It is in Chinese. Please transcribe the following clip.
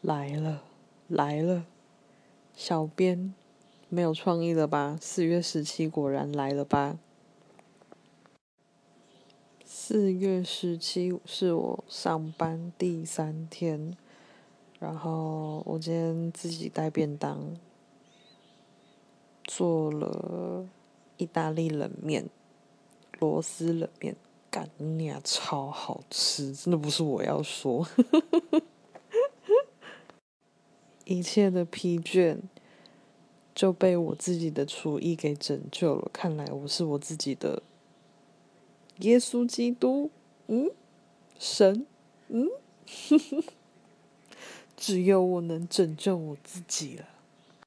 来了，来了！小编没有创意了吧？四月十七果然来了吧？四月十七是我上班第三天，然后我今天自己带便当，做了意大利冷面、螺丝冷面，干你啊，超好吃！真的不是我要说，一切的疲倦就被我自己的厨艺给拯救了。看来我是我自己的。耶稣基督，嗯，神，嗯，只有我能拯救我自己了。